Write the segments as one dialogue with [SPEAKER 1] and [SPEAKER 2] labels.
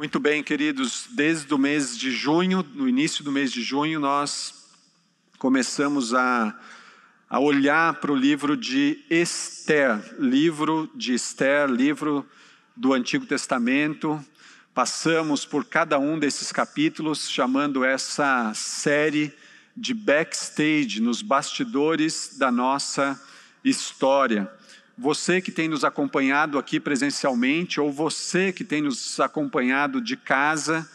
[SPEAKER 1] Muito bem, queridos, desde o mês de junho, no início do mês de junho, nós começamos a, a olhar para o livro de Esther, livro de Esther, livro do Antigo Testamento. Passamos por cada um desses capítulos, chamando essa série de backstage, nos bastidores da nossa história você que tem nos acompanhado aqui presencialmente, ou você que tem nos acompanhado de casa,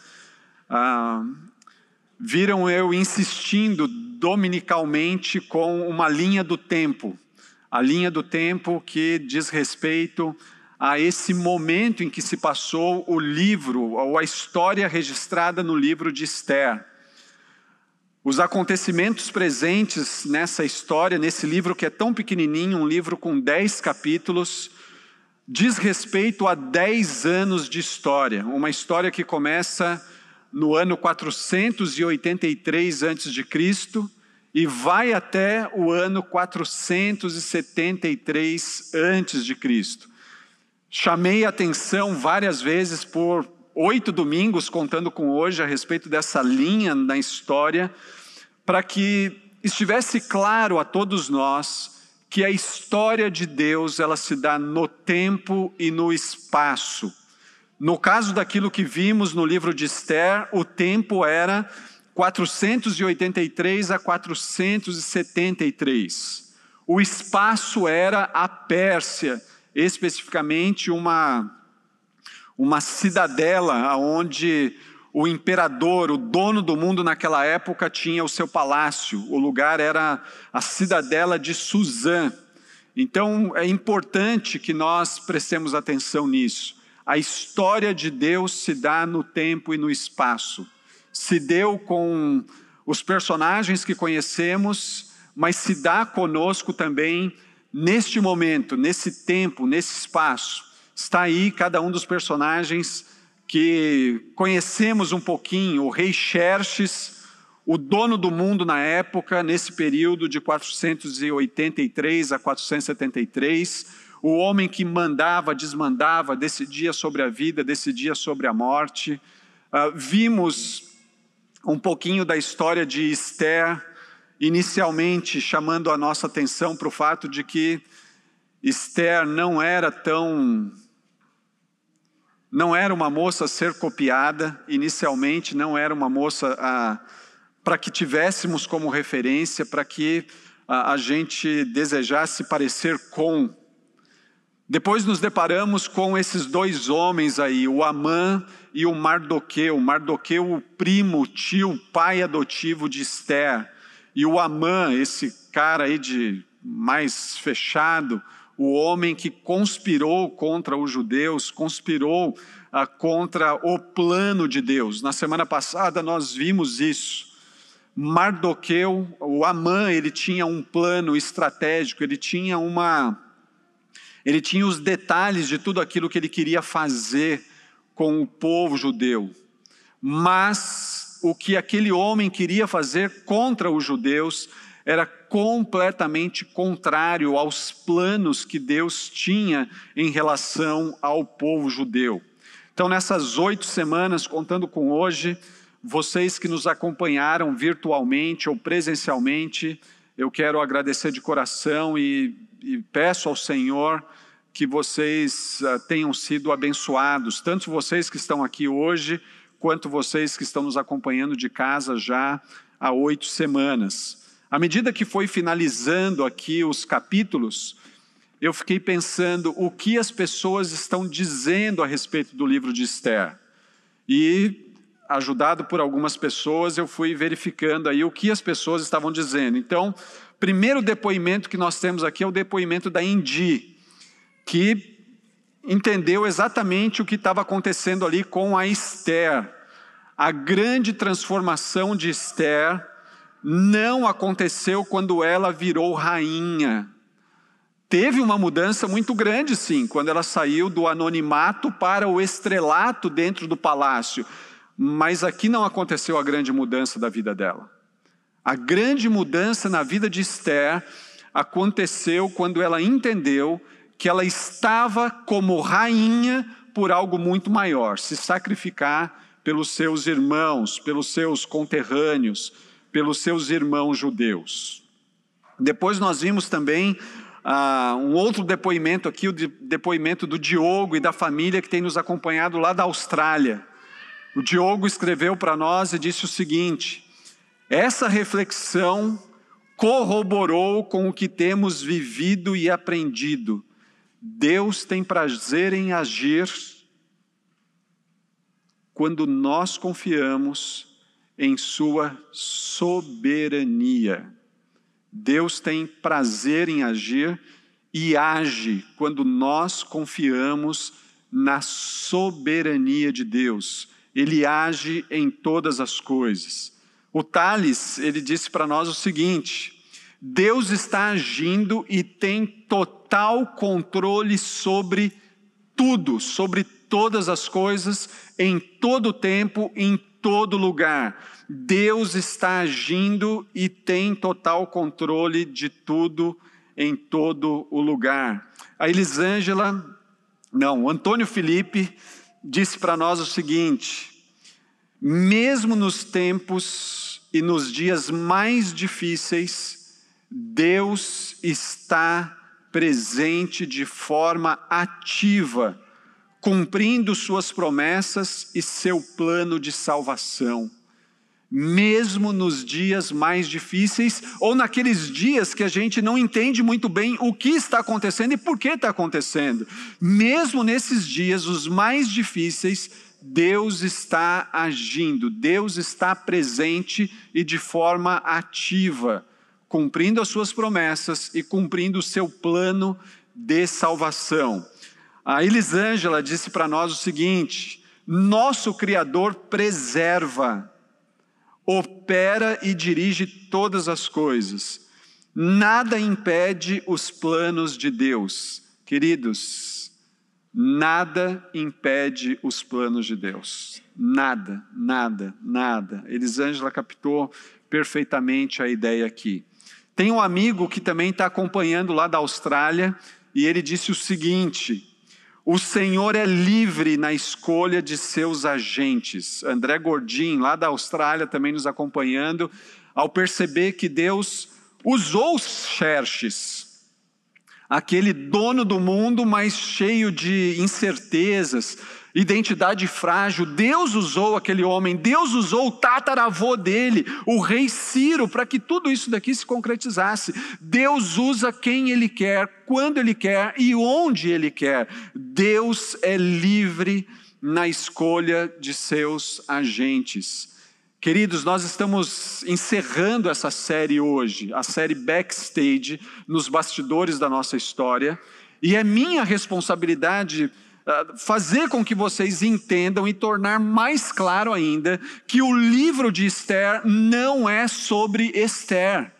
[SPEAKER 1] ah, viram eu insistindo dominicalmente com uma linha do tempo, a linha do tempo que diz respeito a esse momento em que se passou o livro, ou a história registrada no livro de Esther. Os acontecimentos presentes nessa história, nesse livro que é tão pequenininho, um livro com dez capítulos, diz respeito a dez anos de história. Uma história que começa no ano 483 a.C. e vai até o ano 473 a.C. Chamei a atenção várias vezes por oito domingos, contando com hoje, a respeito dessa linha na história para que estivesse claro a todos nós que a história de Deus ela se dá no tempo e no espaço. No caso daquilo que vimos no livro de Esther, o tempo era 483 a 473. O espaço era a Pérsia, especificamente uma uma cidadela onde o imperador, o dono do mundo naquela época, tinha o seu palácio. O lugar era a cidadela de Suzã. Então é importante que nós prestemos atenção nisso. A história de Deus se dá no tempo e no espaço. Se deu com os personagens que conhecemos, mas se dá conosco também neste momento, nesse tempo, nesse espaço. Está aí cada um dos personagens que conhecemos um pouquinho, o rei Xerxes, o dono do mundo na época, nesse período de 483 a 473, o homem que mandava, desmandava, decidia sobre a vida, decidia sobre a morte. Uh, vimos um pouquinho da história de Esther, inicialmente chamando a nossa atenção para o fato de que Esther não era tão não era uma moça a ser copiada, inicialmente não era uma moça ah, para que tivéssemos como referência, para que ah, a gente desejasse parecer com. Depois nos deparamos com esses dois homens aí, o Amã e o Mardoqueu. Mardoqueu, o primo, tio, pai adotivo de Esther. E o Amã, esse cara aí de mais fechado, o homem que conspirou contra os judeus, conspirou ah, contra o plano de Deus. Na semana passada nós vimos isso. Mardoqueu, o Amã, ele tinha um plano estratégico, ele tinha uma ele tinha os detalhes de tudo aquilo que ele queria fazer com o povo judeu. Mas o que aquele homem queria fazer contra os judeus era completamente contrário aos planos que Deus tinha em relação ao povo judeu. Então, nessas oito semanas, contando com hoje, vocês que nos acompanharam virtualmente ou presencialmente, eu quero agradecer de coração e, e peço ao Senhor que vocês uh, tenham sido abençoados, tanto vocês que estão aqui hoje, quanto vocês que estão nos acompanhando de casa já há oito semanas. À medida que foi finalizando aqui os capítulos, eu fiquei pensando o que as pessoas estão dizendo a respeito do livro de Esther. E, ajudado por algumas pessoas, eu fui verificando aí o que as pessoas estavam dizendo. Então, primeiro depoimento que nós temos aqui é o depoimento da Indi, que entendeu exatamente o que estava acontecendo ali com a Esther. A grande transformação de Esther não aconteceu quando ela virou rainha. Teve uma mudança muito grande, sim, quando ela saiu do anonimato para o estrelato dentro do palácio. Mas aqui não aconteceu a grande mudança da vida dela. A grande mudança na vida de Esther aconteceu quando ela entendeu que ela estava como rainha por algo muito maior se sacrificar pelos seus irmãos, pelos seus conterrâneos, pelos seus irmãos judeus. Depois nós vimos também uh, um outro depoimento aqui, o de, depoimento do Diogo e da família que tem nos acompanhado lá da Austrália. O Diogo escreveu para nós e disse o seguinte: essa reflexão corroborou com o que temos vivido e aprendido. Deus tem prazer em agir quando nós confiamos em Sua soberania. Deus tem prazer em agir e age quando nós confiamos na soberania de Deus. Ele age em todas as coisas. O Tales, ele disse para nós o seguinte: Deus está agindo e tem total controle sobre tudo, sobre todas as coisas, em todo tempo, em todo lugar. Deus está agindo e tem total controle de tudo, em todo o lugar. A Elisângela, não, Antônio Felipe disse para nós o seguinte: mesmo nos tempos e nos dias mais difíceis, Deus está presente de forma ativa, cumprindo suas promessas e seu plano de salvação. Mesmo nos dias mais difíceis, ou naqueles dias que a gente não entende muito bem o que está acontecendo e por que está acontecendo, mesmo nesses dias, os mais difíceis, Deus está agindo, Deus está presente e de forma ativa, cumprindo as suas promessas e cumprindo o seu plano de salvação. A Elisângela disse para nós o seguinte: nosso Criador preserva, opera e dirige todas as coisas, nada impede os planos de Deus. Queridos, Nada impede os planos de Deus. Nada, nada, nada. Elisângela captou perfeitamente a ideia aqui. Tem um amigo que também está acompanhando lá da Austrália e ele disse o seguinte: o Senhor é livre na escolha de seus agentes. André Gordim, lá da Austrália, também nos acompanhando, ao perceber que Deus usou Xerxes aquele dono do mundo, mas cheio de incertezas, identidade frágil. Deus usou aquele homem, Deus usou o tataravô dele, o rei Ciro, para que tudo isso daqui se concretizasse. Deus usa quem ele quer, quando ele quer e onde ele quer. Deus é livre na escolha de seus agentes. Queridos, nós estamos encerrando essa série hoje, a série Backstage, nos bastidores da nossa história, e é minha responsabilidade fazer com que vocês entendam e tornar mais claro ainda que o livro de Esther não é sobre Esther.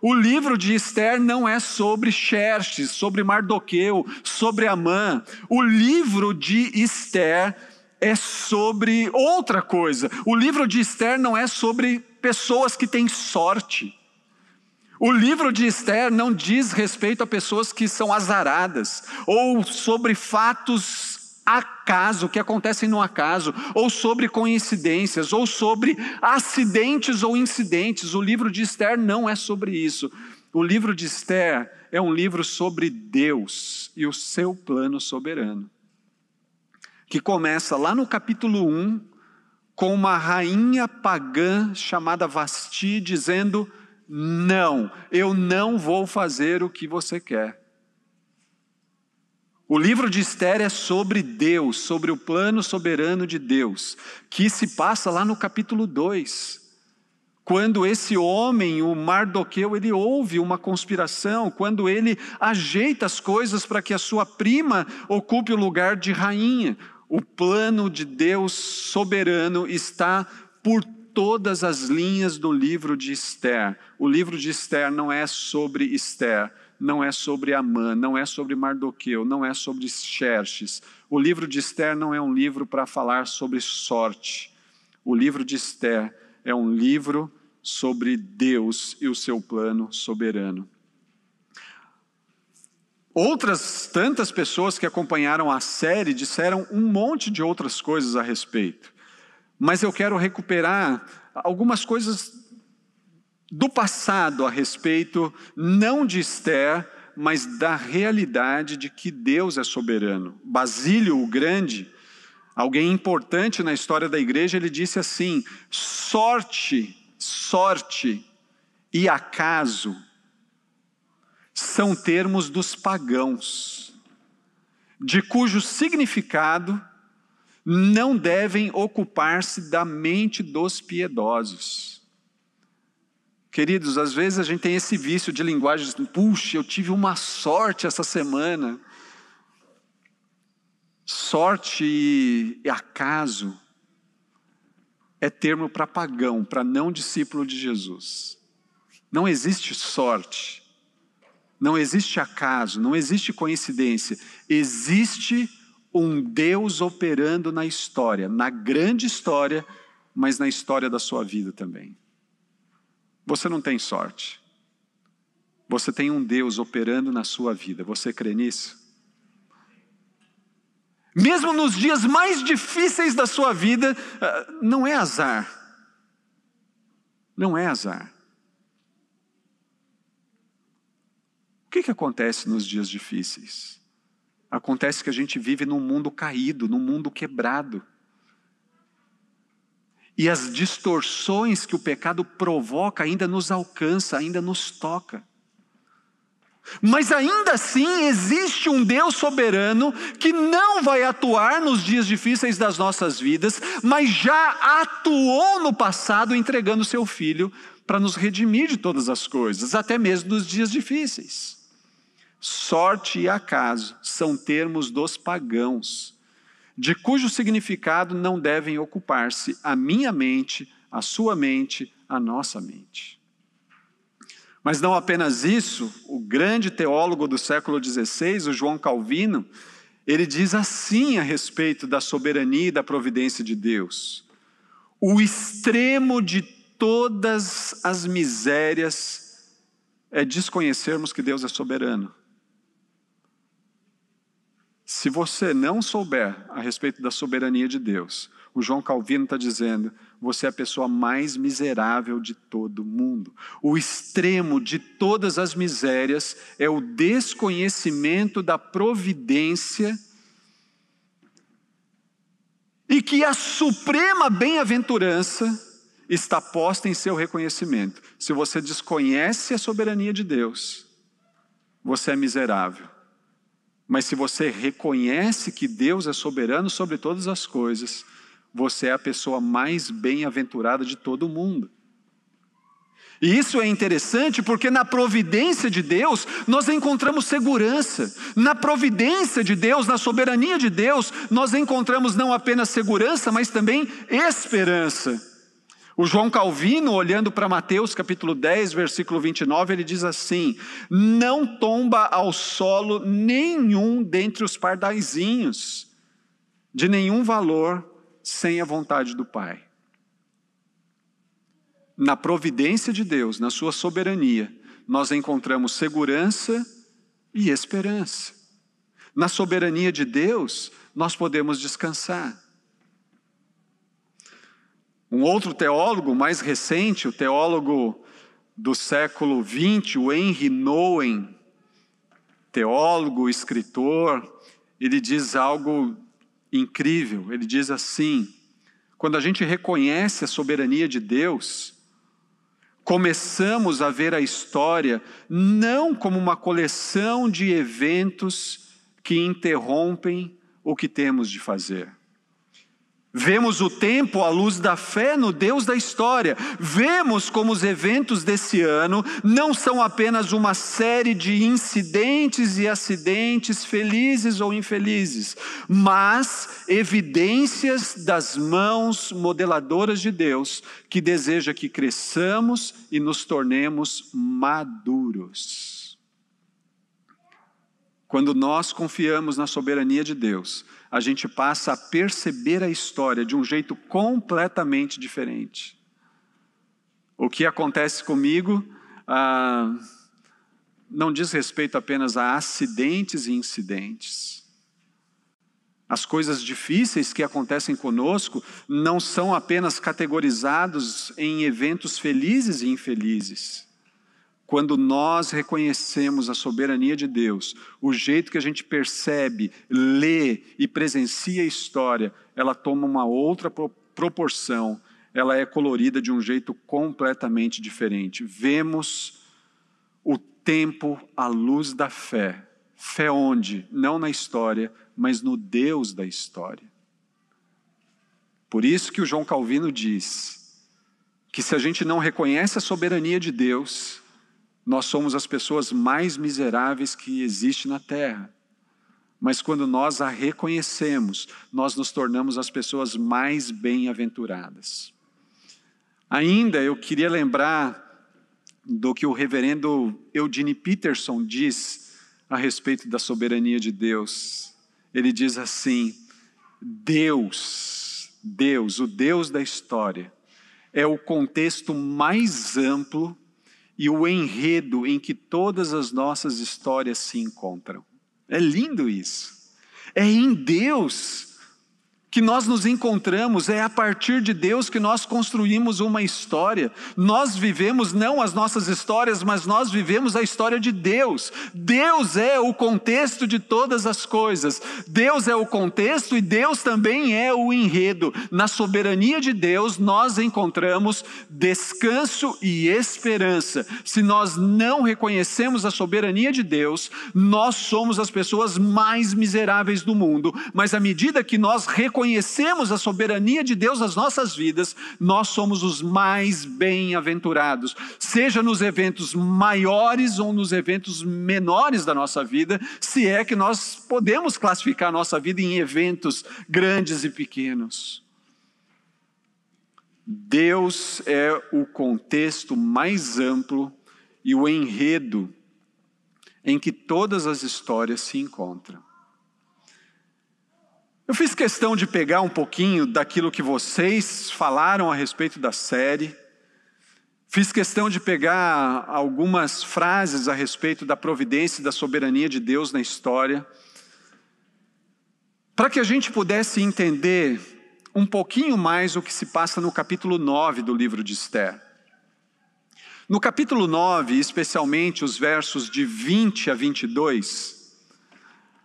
[SPEAKER 1] O livro de Esther não é sobre Xerxes, sobre Mardoqueu, sobre Amã. O livro de Esther é sobre outra coisa. O livro de Esther não é sobre pessoas que têm sorte. O livro de Esther não diz respeito a pessoas que são azaradas, ou sobre fatos acaso, que acontecem no acaso, ou sobre coincidências, ou sobre acidentes ou incidentes. O livro de Esther não é sobre isso. O livro de Esther é um livro sobre Deus e o seu plano soberano que começa lá no capítulo 1, com uma rainha pagã chamada Vasti dizendo: Não, eu não vou fazer o que você quer. O livro de Esther é sobre Deus, sobre o plano soberano de Deus, que se passa lá no capítulo 2. Quando esse homem, o Mardoqueu, ele ouve uma conspiração, quando ele ajeita as coisas para que a sua prima ocupe o lugar de rainha, O plano de Deus soberano está por todas as linhas do livro de Esther. O livro de Esther não é sobre Esther, não é sobre Amã, não é sobre Mardoqueu, não é sobre Xerxes. O livro de Esther não é um livro para falar sobre sorte. O livro de Esther é um livro sobre Deus e o seu plano soberano. Outras tantas pessoas que acompanharam a série disseram um monte de outras coisas a respeito, mas eu quero recuperar algumas coisas do passado a respeito, não de Esther, mas da realidade de que Deus é soberano. Basílio o Grande, alguém importante na história da igreja, ele disse assim: sorte, sorte e acaso são termos dos pagãos, de cujo significado não devem ocupar-se da mente dos piedosos. Queridos, às vezes a gente tem esse vício de linguagem, assim, puxa, eu tive uma sorte essa semana. Sorte e acaso é termo para pagão, para não discípulo de Jesus. Não existe sorte, não existe acaso, não existe coincidência, existe um Deus operando na história, na grande história, mas na história da sua vida também. Você não tem sorte. Você tem um Deus operando na sua vida. Você crê nisso? Mesmo nos dias mais difíceis da sua vida, ah, não é azar. Não é azar. O que, que acontece nos dias difíceis? Acontece que a gente vive num mundo caído, num mundo quebrado e as distorções que o pecado provoca ainda nos alcança, ainda nos toca. Mas ainda assim existe um Deus soberano que não vai atuar nos dias difíceis das nossas vidas, mas já atuou no passado entregando seu filho para nos redimir de todas as coisas, até mesmo nos dias difíceis. Sorte e acaso são termos dos pagãos de cujo significado não devem ocupar-se a minha mente, a sua mente, a nossa mente. Mas não apenas isso, o grande teólogo do século XVI, o João Calvino, ele diz assim a respeito da soberania e da providência de Deus: o extremo de todas as misérias é desconhecermos que Deus é soberano. Se você não souber a respeito da soberania de Deus, o João Calvino está dizendo: você é a pessoa mais miserável de todo mundo. O extremo de todas as misérias é o desconhecimento da providência e que a suprema bem-aventurança está posta em seu reconhecimento. Se você desconhece a soberania de Deus, você é miserável. Mas se você reconhece que Deus é soberano sobre todas as coisas, você é a pessoa mais bem-aventurada de todo o mundo. E isso é interessante porque na providência de Deus nós encontramos segurança. Na providência de Deus, na soberania de Deus, nós encontramos não apenas segurança, mas também esperança. O João Calvino, olhando para Mateus capítulo 10, versículo 29, ele diz assim: Não tomba ao solo nenhum dentre os pardaizinhos, de nenhum valor, sem a vontade do Pai. Na providência de Deus, na sua soberania, nós encontramos segurança e esperança. Na soberania de Deus, nós podemos descansar. Um outro teólogo mais recente, o teólogo do século XX, o Henry Nouwen, teólogo, escritor, ele diz algo incrível. Ele diz assim: quando a gente reconhece a soberania de Deus, começamos a ver a história não como uma coleção de eventos que interrompem o que temos de fazer Vemos o tempo à luz da fé no Deus da história. Vemos como os eventos desse ano não são apenas uma série de incidentes e acidentes, felizes ou infelizes, mas evidências das mãos modeladoras de Deus, que deseja que cresçamos e nos tornemos maduros. Quando nós confiamos na soberania de Deus, a gente passa a perceber a história de um jeito completamente diferente. O que acontece comigo ah, não diz respeito apenas a acidentes e incidentes. As coisas difíceis que acontecem conosco não são apenas categorizados em eventos felizes e infelizes. Quando nós reconhecemos a soberania de Deus, o jeito que a gente percebe, lê e presencia a história, ela toma uma outra proporção, ela é colorida de um jeito completamente diferente. Vemos o tempo à luz da fé. Fé onde? Não na história, mas no Deus da história. Por isso que o João Calvino diz que se a gente não reconhece a soberania de Deus, nós somos as pessoas mais miseráveis que existe na terra. Mas quando nós a reconhecemos, nós nos tornamos as pessoas mais bem-aventuradas. Ainda eu queria lembrar do que o reverendo Eugene Peterson diz a respeito da soberania de Deus. Ele diz assim: Deus, Deus, o Deus da história, é o contexto mais amplo e o enredo em que todas as nossas histórias se encontram. É lindo isso. É em Deus que nós nos encontramos, é a partir de Deus que nós construímos uma história. Nós vivemos não as nossas histórias, mas nós vivemos a história de Deus. Deus é o contexto de todas as coisas. Deus é o contexto e Deus também é o enredo. Na soberania de Deus, nós encontramos descanso e esperança. Se nós não reconhecemos a soberania de Deus, nós somos as pessoas mais miseráveis do mundo, mas à medida que nós reconhecemos reconhecemos a soberania de Deus nas nossas vidas, nós somos os mais bem-aventurados, seja nos eventos maiores ou nos eventos menores da nossa vida, se é que nós podemos classificar a nossa vida em eventos grandes e pequenos. Deus é o contexto mais amplo e o enredo em que todas as histórias se encontram. Eu fiz questão de pegar um pouquinho daquilo que vocês falaram a respeito da série. Fiz questão de pegar algumas frases a respeito da providência e da soberania de Deus na história, para que a gente pudesse entender um pouquinho mais o que se passa no capítulo 9 do livro de Esther. No capítulo 9, especialmente os versos de 20 a 22,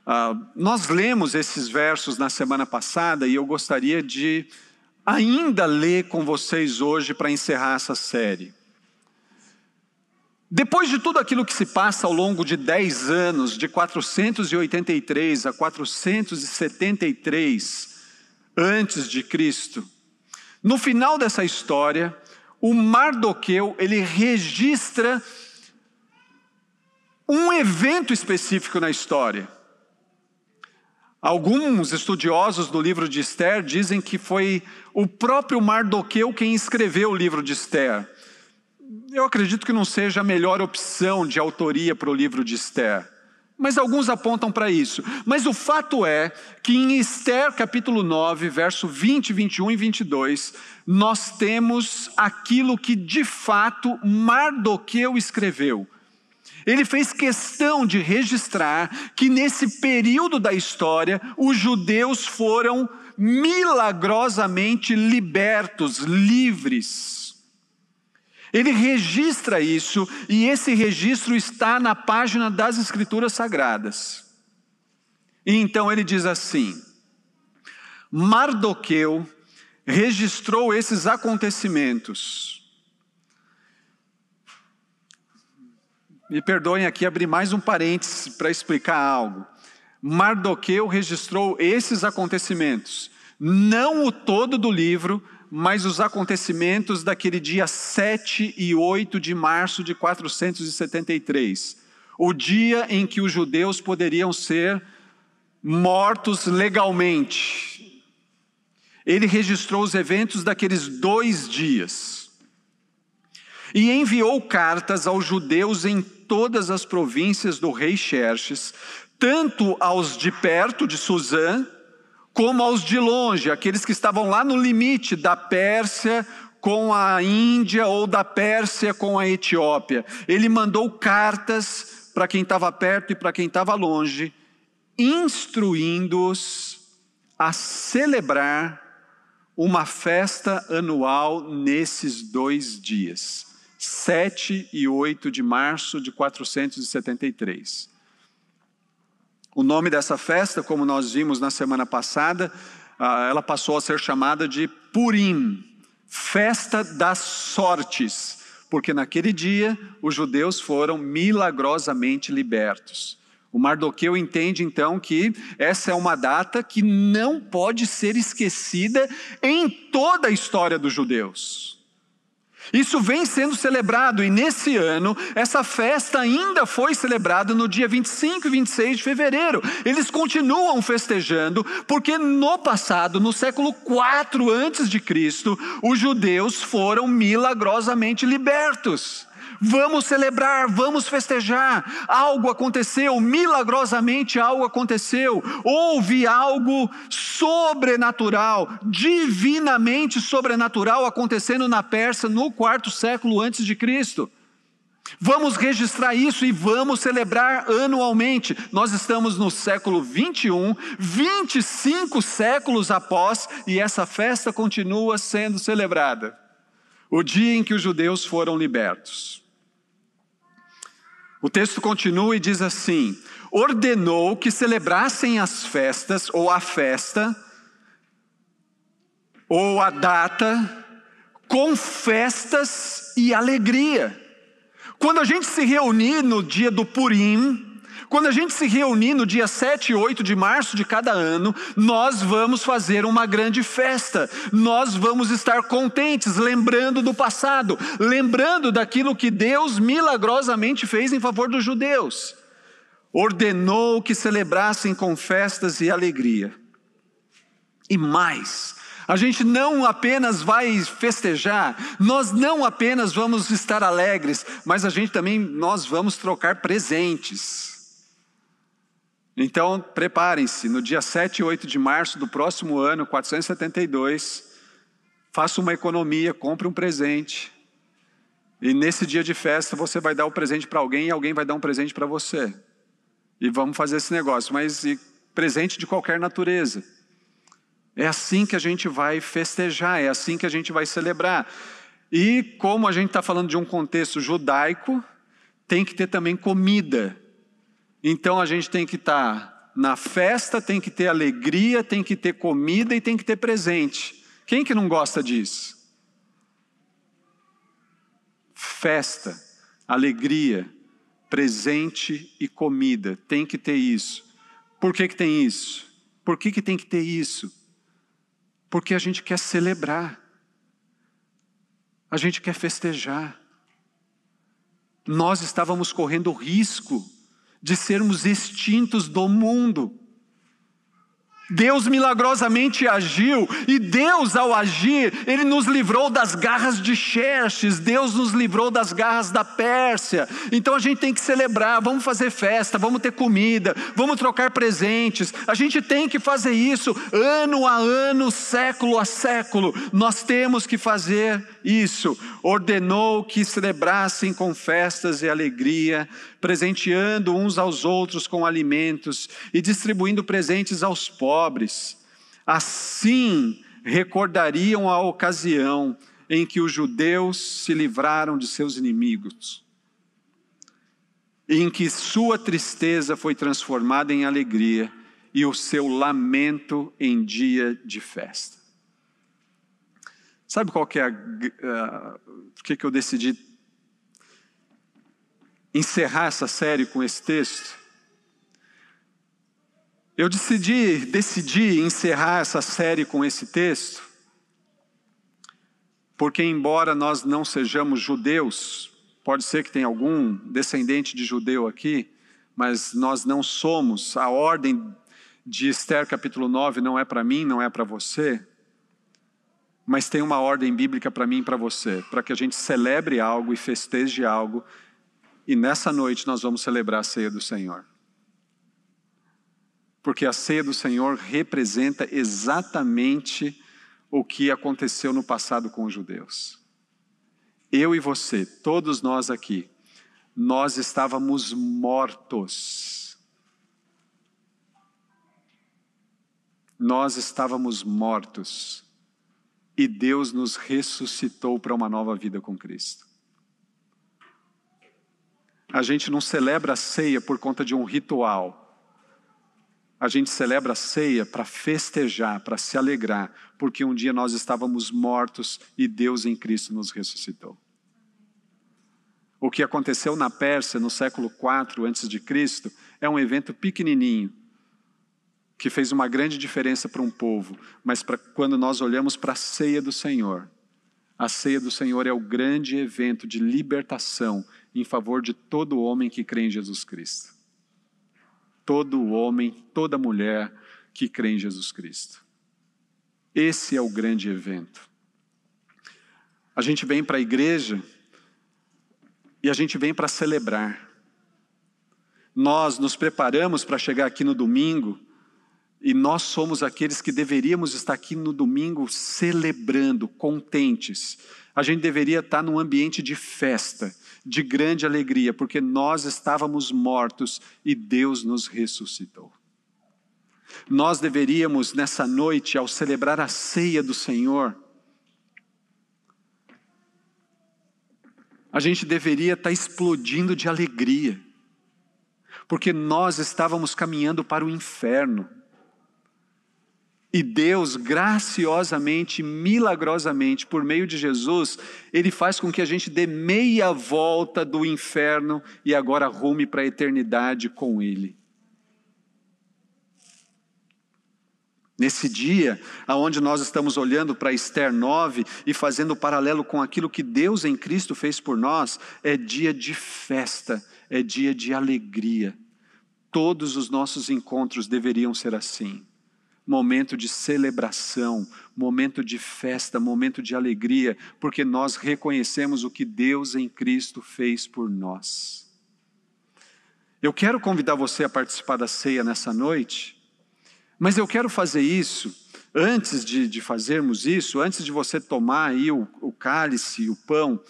[SPEAKER 1] Uh, nós lemos esses versos na semana passada e eu gostaria de ainda ler com vocês hoje para encerrar essa série. Depois de tudo aquilo que se passa ao longo de 10 anos, de 483 a 473 antes de Cristo, no final dessa história, o Mardoqueu, ele registra um evento específico na história. Alguns estudiosos do livro de Esther dizem que foi o próprio Mardoqueu quem escreveu o livro de Esther. Eu acredito que não seja a melhor opção de autoria para o livro de Esther. Mas alguns apontam para isso. Mas o fato é que em Esther capítulo 9, verso 20, 21 e 22, nós temos aquilo que de fato Mardoqueu escreveu ele fez questão de registrar que nesse período da história, os judeus foram milagrosamente libertos, livres. Ele registra isso e esse registro está na página das Escrituras Sagradas. E então ele diz assim: Mardoqueu registrou esses acontecimentos Me perdoem aqui abrir mais um parênteses para explicar algo. Mardoqueu registrou esses acontecimentos Não o todo do livro, mas os acontecimentos daquele dia 7 e 8 de março de 473, o dia em que os judeus poderiam ser mortos legalmente. Ele registrou os eventos daqueles dois dias e enviou cartas aos judeus em todas as províncias do rei Xerxes, tanto aos de perto de Suzã, como aos de longe, aqueles que estavam lá no limite da Pérsia com a Índia ou da Pérsia com a Etiópia. Ele mandou cartas para quem estava perto e para quem estava longe, instruindo-os a celebrar uma festa anual nesses dois dias, 7 e 8 de março de 473. O nome dessa festa, como nós vimos na semana passada, ah, ela passou a ser chamada de Purim, festa das sortes, porque naquele dia os judeus foram milagrosamente libertos. O Mardoqueu entende então que essa é uma data que não pode ser esquecida em toda a história dos judeus. Isso vem sendo celebrado e nesse ano, essa festa ainda foi celebrada no dia 25 e 26 de fevereiro. Eles continuam festejando, porque no passado, no século 4 antes de Cristo, os judeus foram milagrosamente libertos. Vamos celebrar, vamos festejar. Algo aconteceu, milagrosamente algo aconteceu. Houve algo sobrenatural, divinamente sobrenatural acontecendo na Pérsia no quarto século antes de Cristo. Vamos registrar isso e vamos celebrar anualmente. Nós estamos no século 21, 25 séculos após, e essa festa continua sendo celebrada. O dia em que os judeus foram libertos. O texto continua e diz assim: ordenou que celebrassem as festas, ou a festa, ou a data, com festas e alegria. Quando a gente se reunir no dia do Purim, quando a gente se reunir no dia 7 e 8 de março de cada ano, nós vamos fazer uma grande festa. Nós vamos estar contentes, lembrando do passado, lembrando daquilo que Deus milagrosamente fez em favor dos judeus. Ordenou que celebrassem com festas e alegria. E mais, a gente não apenas vai festejar, nós não apenas vamos estar alegres, mas a gente também nós vamos trocar presentes. Então, preparem-se, no dia 7 e 8 de março do próximo ano, 472, faça uma economia, compre um presente. E nesse dia de festa você vai dar o um presente para alguém e alguém vai dar um presente para você. E vamos fazer esse negócio, mas presente de qualquer natureza. É assim que a gente vai festejar, é assim que a gente vai celebrar. E como a gente está falando de um contexto judaico, tem que ter também comida. Então a gente tem que estar tá na festa, tem que ter alegria, tem que ter comida e tem que ter presente. Quem que não gosta disso? Festa, alegria, presente e comida, tem que ter isso. Por que, que tem isso? Por que, que tem que ter isso? Porque a gente quer celebrar, a gente quer festejar. Nós estávamos correndo risco de sermos extintos do mundo. Deus milagrosamente agiu, e Deus, ao agir, Ele nos livrou das garras de Xerxes, Deus nos livrou das garras da Pérsia. Então a gente tem que celebrar, vamos fazer festa, vamos ter comida, vamos trocar presentes. A gente tem que fazer isso ano a ano, século a século. Nós temos que fazer isso. Ordenou que celebrassem com festas e alegria, presenteando uns aos outros com alimentos e distribuindo presentes aos pobres. Assim recordariam a ocasião em que os judeus se livraram de seus inimigos, em que sua tristeza foi transformada em alegria e o seu lamento em dia de festa. Sabe qual que é a, uh, por que, que eu decidi encerrar essa série com esse texto, Eu decidi, decidi encerrar essa série com esse texto, porque, embora nós não sejamos judeus, pode ser que tenha algum descendente de judeu aqui, mas nós não somos, a ordem de Esther capítulo 9 não é para mim, não é para você, mas tem uma ordem bíblica para mim e para você, para que a gente celebre algo e festeje algo, e nessa noite nós vamos celebrar a ceia do Senhor. Porque a ceia do Senhor representa exatamente o que aconteceu no passado com os judeus. Eu e você, todos nós aqui, nós estávamos mortos. Nós estávamos mortos. E Deus nos ressuscitou para uma nova vida com Cristo. A gente não celebra a ceia por conta de um ritual. A gente celebra a ceia para festejar, para se alegrar, porque um dia nós estávamos mortos e Deus em Cristo nos ressuscitou. O que aconteceu na Pérsia no século IV a.C. é um evento pequenininho, que fez uma grande diferença para um povo, mas para quando nós olhamos para a ceia do Senhor, a ceia do Senhor é o grande evento de libertação em favor de todo homem que crê em Jesus Cristo todo homem, toda mulher que crê em Jesus Cristo. Esse é o grande evento. A gente vem para a igreja e a gente vem para celebrar. Nós nos preparamos para chegar aqui no domingo e nós somos aqueles que deveríamos estar aqui no domingo celebrando, contentes. A gente deveria estar num ambiente de festa de grande alegria, porque nós estávamos mortos e Deus nos ressuscitou. Nós deveríamos, nessa noite, ao celebrar a ceia do Senhor, a gente deveria estar explodindo de alegria, porque nós estávamos caminhando para o inferno. E Deus, graciosamente, milagrosamente, por meio de Jesus, Ele faz com que a gente dê meia volta do inferno e agora rume para a eternidade com Ele. Nesse dia, aonde nós estamos olhando para Esther 9 e fazendo paralelo com aquilo que Deus em Cristo fez por nós, é dia de festa, é dia de alegria. Todos os nossos encontros deveriam ser assim momento de celebração, momento de festa, momento de alegria, porque nós reconhecemos o que Deus em Cristo fez por nós. Eu quero convidar você a participar da ceia nessa noite, mas eu quero fazer isso, antes de, de fazermos isso, antes de você tomar aí o, o cálice, o pão,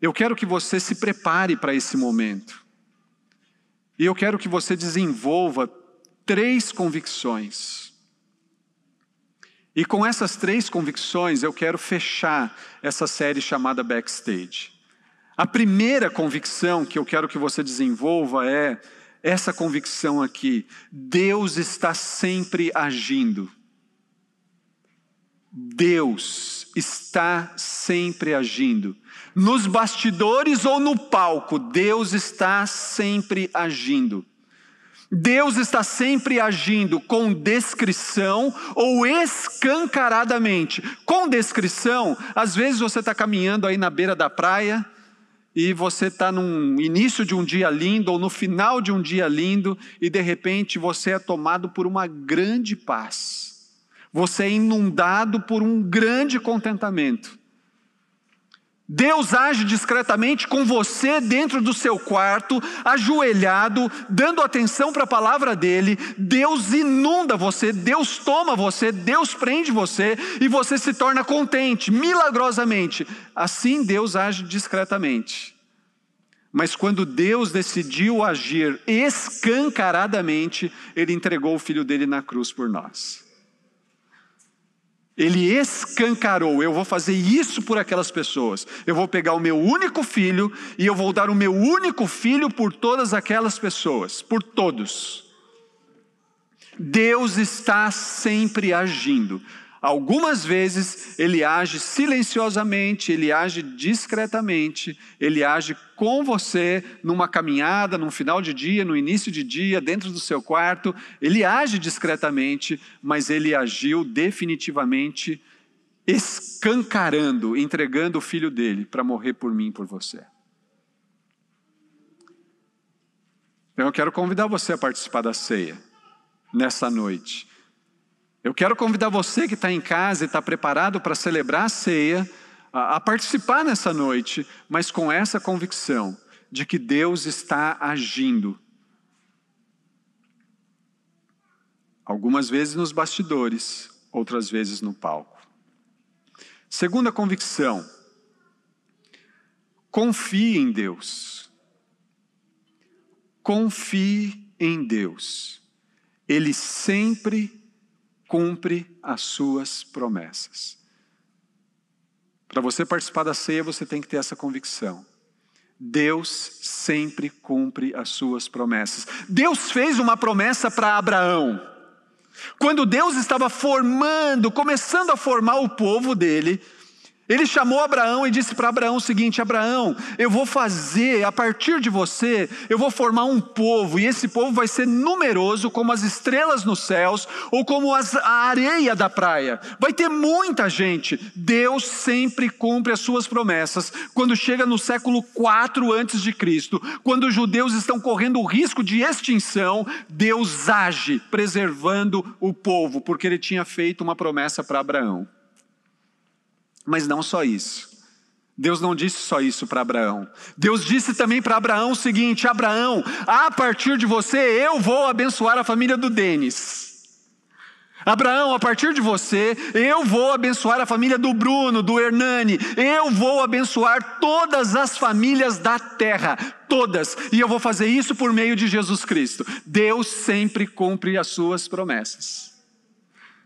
[SPEAKER 1] eu quero que você se prepare para esse momento. E eu quero que você desenvolva três convicções e com essas três convicções eu quero fechar essa série chamada Backstage. A primeira convicção que eu quero que você desenvolva é essa convicção aqui: Deus está sempre agindo. Deus está sempre agindo. Nos bastidores ou no palco, Deus está sempre agindo. Deus está sempre agindo com descrição ou escancaradamente. Com descrição, às vezes você está caminhando aí na beira da praia e você está no início de um dia lindo ou no final de um dia lindo e de repente você é tomado por uma grande paz. Você é inundado por um grande contentamento. Deus age discretamente com você dentro do seu quarto, ajoelhado, dando atenção para a palavra dele. Deus inunda você, Deus toma você, Deus prende você e você se torna contente, milagrosamente. Assim Deus age discretamente. Mas quando Deus decidiu agir escancaradamente, ele entregou o filho dele na cruz por nós. Ele escancarou: eu vou fazer isso por aquelas pessoas. Eu vou pegar o meu único filho e eu vou dar o meu único filho por todas aquelas pessoas, por todos. Deus está sempre agindo. Algumas vezes ele age silenciosamente, ele age discretamente, ele age com você numa caminhada, num final de dia, no início de dia, dentro do seu quarto. Ele age discretamente, mas ele agiu definitivamente escancarando, entregando o filho dele para morrer por mim por você. Então eu quero convidar você a participar da ceia nessa noite. Eu quero convidar você que está em casa e está preparado para celebrar a ceia, a, a participar nessa noite, mas com essa convicção de que Deus está agindo. Algumas vezes nos bastidores, outras vezes no palco. Segunda convicção: confie em Deus. Confie em Deus. Ele sempre cumpre as suas promessas. Para você participar da ceia, você tem que ter essa convicção. Deus sempre cumpre as suas promessas. Deus fez uma promessa para Abraão. Quando Deus estava formando, começando a formar o povo dele, ele chamou Abraão e disse para Abraão o seguinte: Abraão, eu vou fazer, a partir de você, eu vou formar um povo, e esse povo vai ser numeroso como as estrelas nos céus, ou como as, a areia da praia. Vai ter muita gente. Deus sempre cumpre as suas promessas. Quando chega no século 4 antes de Cristo, quando os judeus estão correndo o risco de extinção, Deus age preservando o povo, porque ele tinha feito uma promessa para Abraão. Mas não só isso. Deus não disse só isso para Abraão. Deus disse também para Abraão o seguinte: Abraão, a partir de você eu vou abençoar a família do Denis. Abraão, a partir de você, eu vou abençoar a família do Bruno, do Hernani, eu vou abençoar todas as famílias da terra, todas, e eu vou fazer isso por meio de Jesus Cristo. Deus sempre cumpre as suas promessas.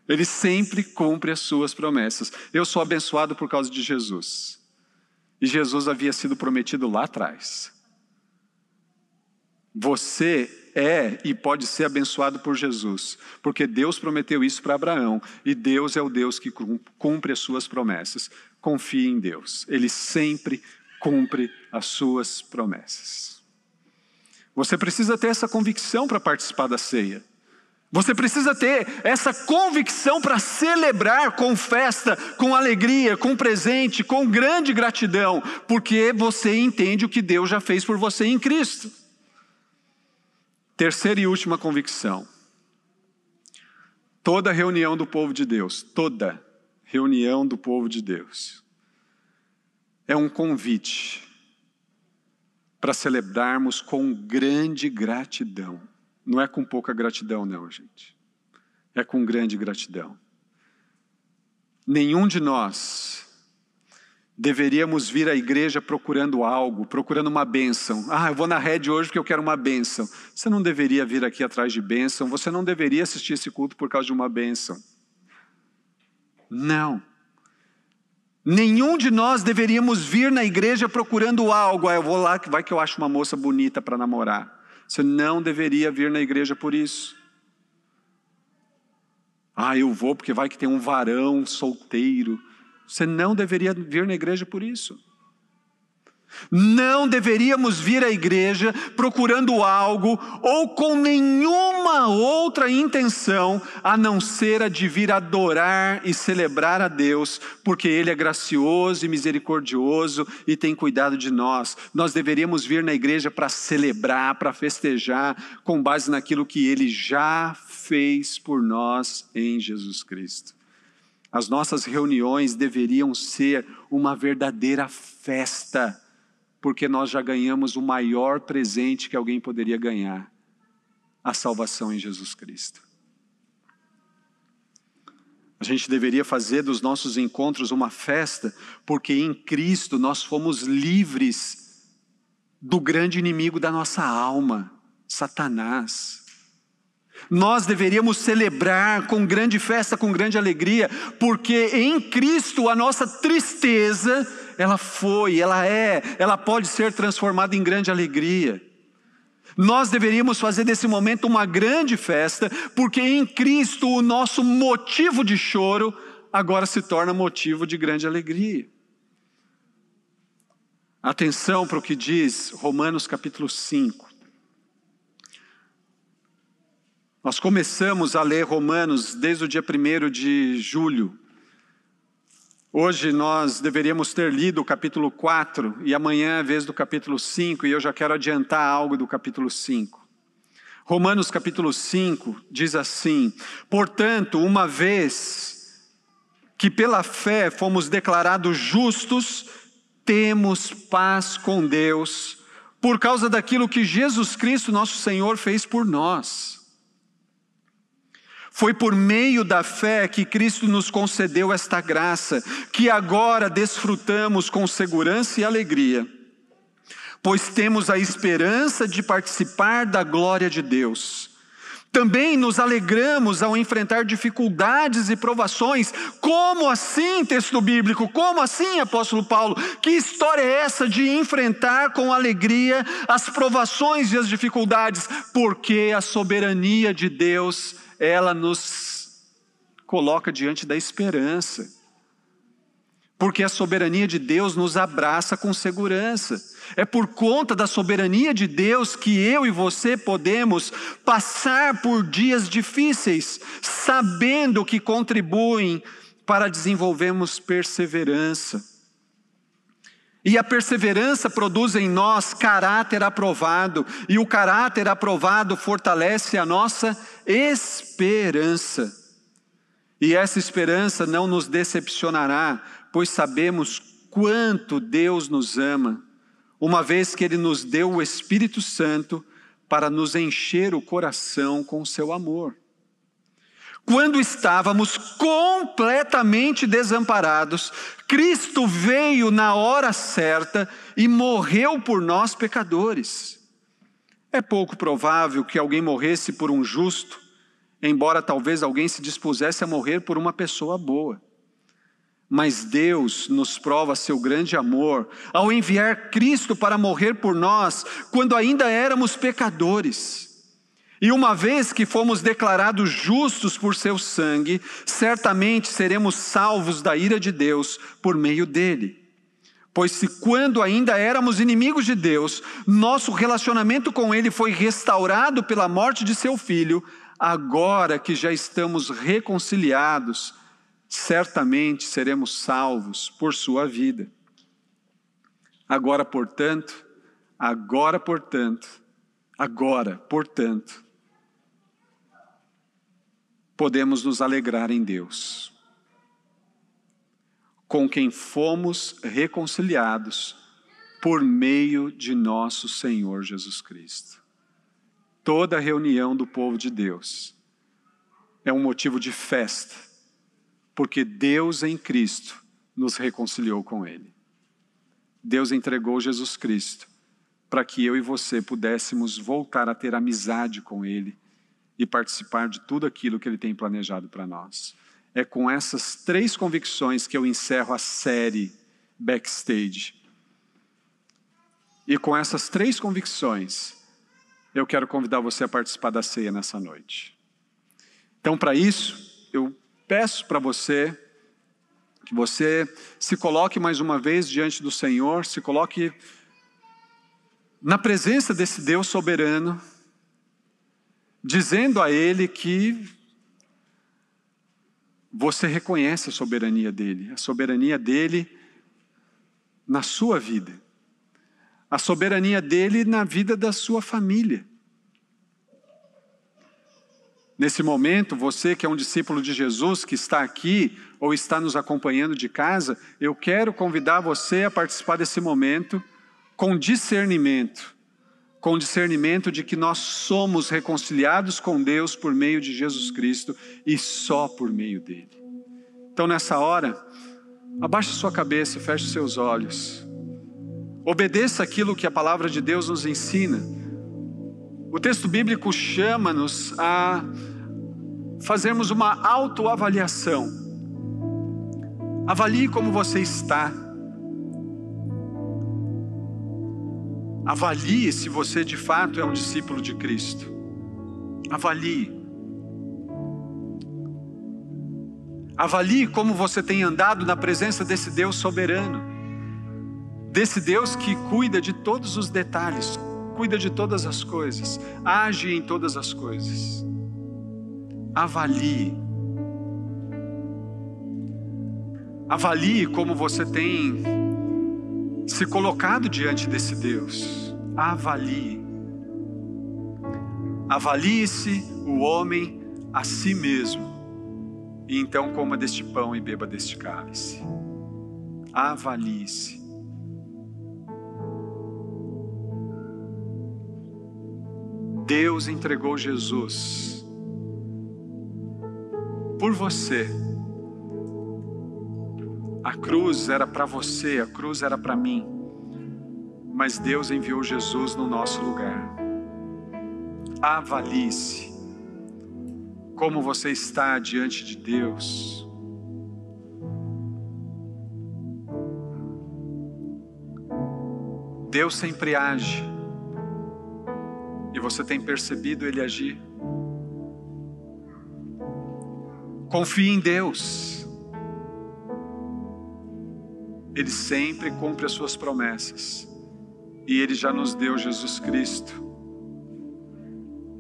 [SPEAKER 1] Ele sempre cumpre as suas promessas. Eu sou abençoado por causa de Jesus. E Jesus havia sido prometido lá atrás. Você é e pode ser abençoado por Jesus, porque Deus prometeu isso para Abraão, e Deus é o Deus que cumpre as suas promessas. Confie em Deus, Ele sempre cumpre as suas promessas. Você precisa ter essa convicção para participar da ceia. Você precisa ter essa convicção para celebrar com festa, com alegria, com presente, com grande gratidão, porque você entende o que Deus já fez por você em Cristo. Terceira e última convicção. Toda reunião do povo de Deus, toda reunião do povo de Deus, é um convite para celebrarmos com grande gratidão não é com pouca gratidão, não, gente. É com grande gratidão. Nenhum de nós deveríamos vir à igreja procurando algo, procurando uma bênção. Ah, eu vou na rede hoje porque eu quero uma bênção. Você não deveria vir aqui atrás de bênção, você não deveria assistir esse culto por causa de uma bênção. Não. Nenhum de nós deveríamos vir na igreja procurando algo. Ah, eu vou lá, vai que eu acho uma moça bonita para namorar. Você não deveria vir na igreja por isso. Ah, eu vou porque vai que tem um varão solteiro. Você não deveria vir na igreja por isso. Não deveríamos vir à igreja procurando algo ou com nenhuma outra intenção a não ser a de vir adorar e celebrar a Deus, porque Ele é gracioso e misericordioso e tem cuidado de nós. Nós deveríamos vir na igreja para celebrar, para festejar, com base naquilo que Ele já fez por nós em Jesus Cristo. As nossas reuniões deveriam ser uma verdadeira festa porque nós já ganhamos o maior presente que alguém poderia ganhar: a salvação em Jesus Cristo. A gente deveria fazer dos nossos encontros uma festa, porque em Cristo nós fomos livres do grande inimigo da nossa alma, Satanás. Nós deveríamos celebrar com grande festa, com grande alegria, porque em Cristo a nossa tristeza ela foi, ela é, ela pode ser transformada em grande alegria. Nós deveríamos fazer desse momento uma grande festa, porque em Cristo o nosso motivo de choro agora se torna motivo de grande alegria. Atenção para o que diz Romanos capítulo 5. Nós começamos a ler Romanos desde o dia 1 de julho. Hoje nós deveríamos ter lido o capítulo 4 e amanhã é a vez do capítulo 5, e eu já quero adiantar algo do capítulo 5. Romanos capítulo 5 diz assim: Portanto, uma vez que pela fé fomos declarados justos, temos paz com Deus, por causa daquilo que Jesus Cristo, nosso Senhor, fez por nós. Foi por meio da fé que Cristo nos concedeu esta graça, que agora desfrutamos com segurança e alegria, pois temos a esperança de participar da glória de Deus. Também nos alegramos ao enfrentar dificuldades e provações. Como assim, texto bíblico? Como assim, apóstolo Paulo? Que história é essa de enfrentar com alegria as provações e as dificuldades? Porque a soberania de Deus, ela nos coloca diante da esperança. Porque a soberania de Deus nos abraça com segurança. É por conta da soberania de Deus que eu e você podemos passar por dias difíceis, sabendo que contribuem para desenvolvermos perseverança. E a perseverança produz em nós caráter aprovado, e o caráter aprovado fortalece a nossa esperança. E essa esperança não nos decepcionará, pois sabemos quanto Deus nos ama uma vez que Ele nos deu o Espírito Santo para nos encher o coração com o seu amor. Quando estávamos completamente desamparados, Cristo veio na hora certa e morreu por nós pecadores. É pouco provável que alguém morresse por um justo, embora talvez alguém se dispusesse a morrer por uma pessoa boa. Mas Deus nos prova seu grande amor ao enviar Cristo para morrer por nós quando ainda éramos pecadores. E uma vez que fomos declarados justos por seu sangue, certamente seremos salvos da ira de Deus por meio dele. Pois se quando ainda éramos inimigos de Deus, nosso relacionamento com ele foi restaurado pela morte de seu filho, agora que já estamos reconciliados, certamente seremos salvos por sua vida. Agora, portanto, agora, portanto, agora, portanto, podemos nos alegrar em Deus, com quem fomos reconciliados por meio de nosso Senhor Jesus Cristo. Toda reunião do povo de Deus é um motivo de festa porque Deus em Cristo nos reconciliou com Ele. Deus entregou Jesus Cristo para que eu e você pudéssemos voltar a ter amizade com Ele e participar de tudo aquilo que Ele tem planejado para nós. É com essas três convicções que eu encerro a série Backstage. E com essas três convicções, eu quero convidar você a participar da ceia nessa noite. Então, para isso, eu peço para você que você se coloque mais uma vez diante do Senhor, se coloque na presença desse Deus soberano, dizendo a Ele que você reconhece a soberania dEle, a soberania dEle na sua vida, a soberania dEle na vida da sua família. Nesse momento, você que é um discípulo de Jesus, que está aqui ou está nos acompanhando de casa, eu quero convidar você a participar desse momento com discernimento com discernimento de que nós somos reconciliados com Deus por meio de Jesus Cristo e só por meio dele. Então, nessa hora, abaixe sua cabeça feche seus olhos. Obedeça aquilo que a palavra de Deus nos ensina. O texto bíblico chama-nos a fazermos uma autoavaliação. Avalie como você está. Avalie se você de fato é um discípulo de Cristo. Avalie. Avalie como você tem andado na presença desse Deus soberano, desse Deus que cuida de todos os detalhes, cuida de todas as coisas, age em todas as coisas. Avalie. Avalie como você tem se colocado diante desse Deus. Avalie. Avalie-se o homem a si mesmo. E então coma deste pão e beba deste cálice. Avalie-se. Deus entregou Jesus por você. A cruz era para você, a cruz era para mim. Mas Deus enviou Jesus no nosso lugar. Avalie-se. Como você está diante de Deus. Deus sempre age. E você tem percebido Ele agir. Confie em Deus. Ele sempre cumpre as suas promessas. E Ele já nos deu Jesus Cristo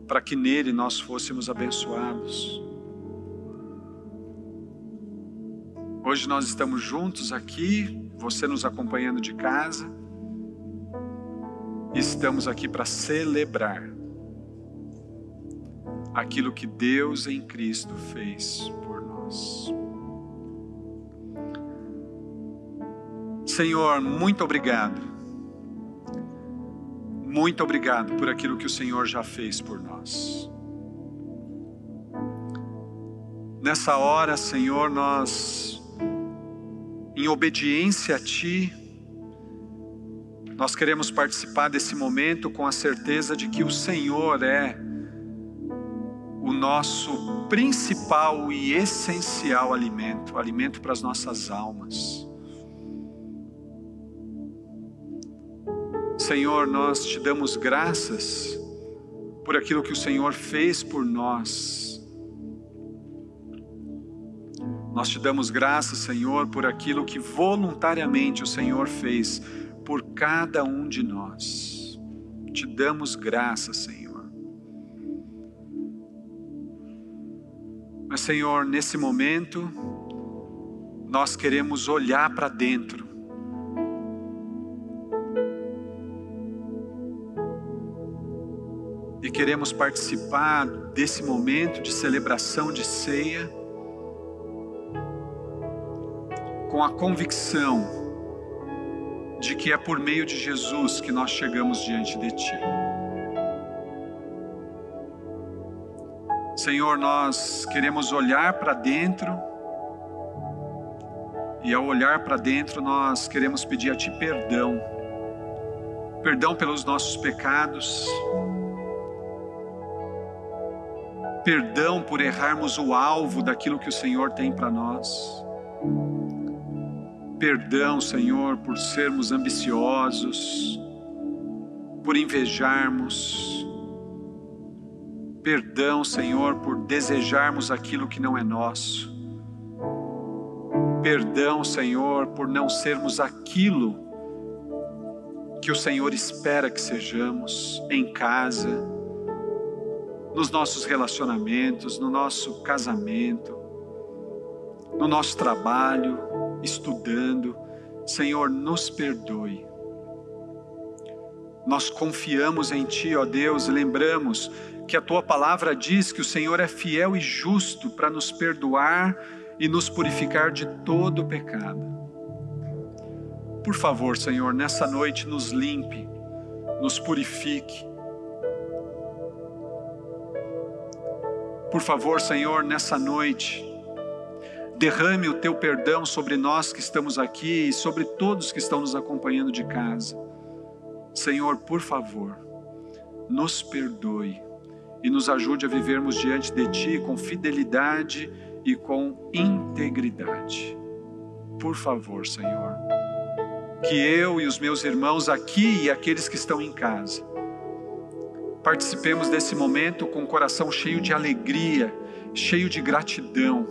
[SPEAKER 1] para que nele nós fôssemos abençoados. Hoje nós estamos juntos aqui, você nos acompanhando de casa. Estamos aqui para celebrar aquilo que Deus em Cristo fez por nós. Senhor, muito obrigado. Muito obrigado por aquilo que o Senhor já fez por nós. Nessa hora, Senhor, nós, em obediência a Ti, nós queremos participar desse momento com a certeza de que o Senhor é o nosso principal e essencial alimento alimento para as nossas almas. Senhor, nós te damos graças por aquilo que o Senhor fez por nós. Nós te damos graças, Senhor, por aquilo que voluntariamente o Senhor fez por cada um de nós. Te damos graças, Senhor. Mas, Senhor, nesse momento, nós queremos olhar para dentro queremos participar desse momento de celebração de ceia com a convicção de que é por meio de Jesus que nós chegamos diante de Ti. Senhor, nós queremos olhar para dentro e ao olhar para dentro nós queremos pedir a Ti perdão, perdão pelos nossos pecados, perdão por errarmos o alvo daquilo que o Senhor tem para nós. Perdão, Senhor, por sermos ambiciosos, por invejarmos. Perdão, Senhor, por desejarmos aquilo que não é nosso. Perdão, Senhor, por não sermos aquilo que o Senhor espera que sejamos em casa nos nossos relacionamentos, no nosso casamento, no nosso trabalho, estudando. Senhor, nos perdoe. Nós confiamos em Ti, ó Deus, lembramos que a Tua palavra diz que o Senhor é fiel e justo para nos perdoar e nos purificar de todo o pecado. Por favor, Senhor, nessa noite nos limpe, nos purifique, Por favor, Senhor, nessa noite, derrame o teu perdão sobre nós que estamos aqui e sobre todos que estão nos acompanhando de casa. Senhor, por favor, nos perdoe e nos ajude a vivermos diante de Ti com fidelidade e com integridade. Por favor, Senhor, que eu e os meus irmãos aqui e aqueles que estão em casa participemos desse momento com o coração cheio de alegria, cheio de gratidão,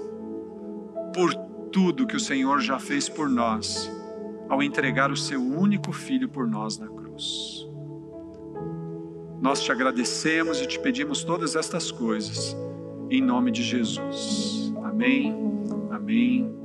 [SPEAKER 1] por tudo que o Senhor já fez por nós, ao entregar o seu único filho por nós na cruz. Nós te agradecemos e te pedimos todas estas coisas, em nome de Jesus. Amém, amém